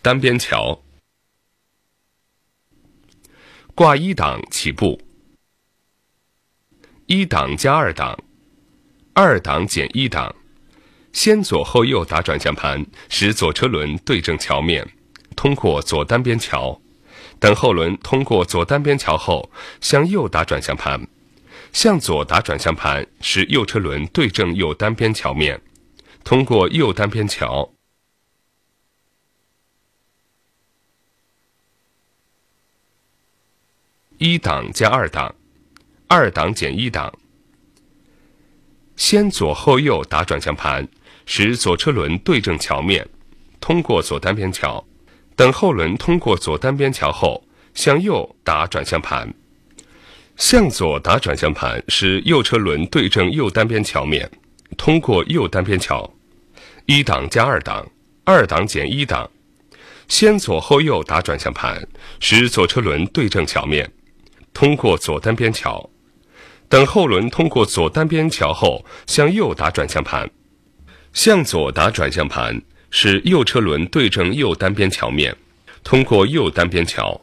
单边桥。挂一档起步。一档加二档，二档减一档。先左后右打转向盘，使左车轮对正桥面，通过左单边桥。等后轮通过左单边桥后，向右打转向盘，向左打转向盘，使右车轮对正右单边桥面，通过右单边桥。一档加二档，二档减一档。先左后右打转向盘，使左车轮对正桥面，通过左单边桥。等后轮通过左单边桥后，向右打转向盘。向左打转向盘，使右车轮对正右单边桥面，通过右单边桥。一档加二档，二档减一档。先左后右打转向盘，使左车轮对正桥面。通过左单边桥，等后轮通过左单边桥后，向右打转向盘，向左打转向盘，使右车轮对正右单边桥面，通过右单边桥。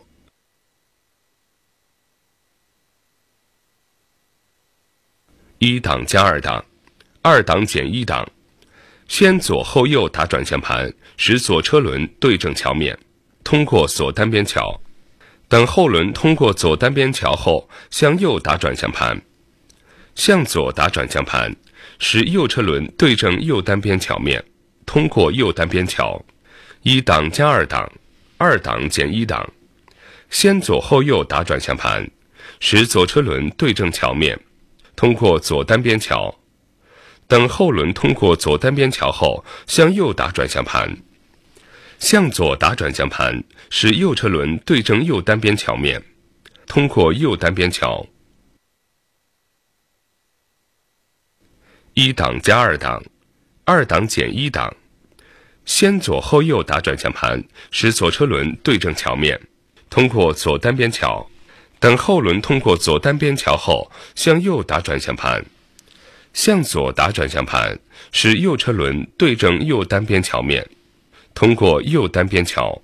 一档加二档，二档减一档，先左后右打转向盘，使左车轮对正桥面，通过左单边桥。等后轮通过左单边桥后，向右打转向盘，向左打转向盘，使右车轮对正右单边桥面，通过右单边桥。一档加二档，二档减一档。先左后右打转向盘，使左车轮对正桥面，通过左单边桥。等后轮通过左单边桥后，向右打转向盘。向左打转向盘，使右车轮对正右单边桥面，通过右单边桥。一档加二档，二档减一档。先左后右打转向盘，使左车轮对正桥面，通过左单边桥。等后轮通过左单边桥后，向右打转向盘，向左打转向盘，使右车轮对正右单边桥面。通过右单边桥，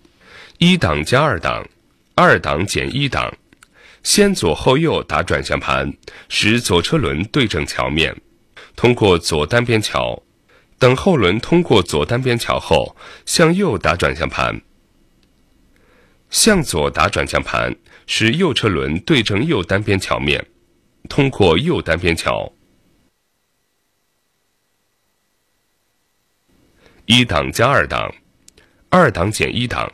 一档加二档，二档减一档。先左后右打转向盘，使左车轮对正桥面，通过左单边桥。等后轮通过左单边桥后，向右打转向盘。向左打转向盘，使右车轮对正右单边桥面，通过右单边桥。一档加二档。二档减一档，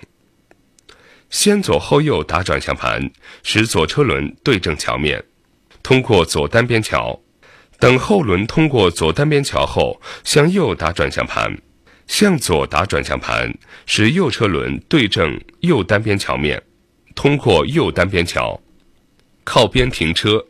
先左后右打转向盘，使左车轮对正桥面，通过左单边桥。等后轮通过左单边桥后，向右打转向盘，向左打转向盘，使右车轮对正右单边桥面，通过右单边桥。靠边停车。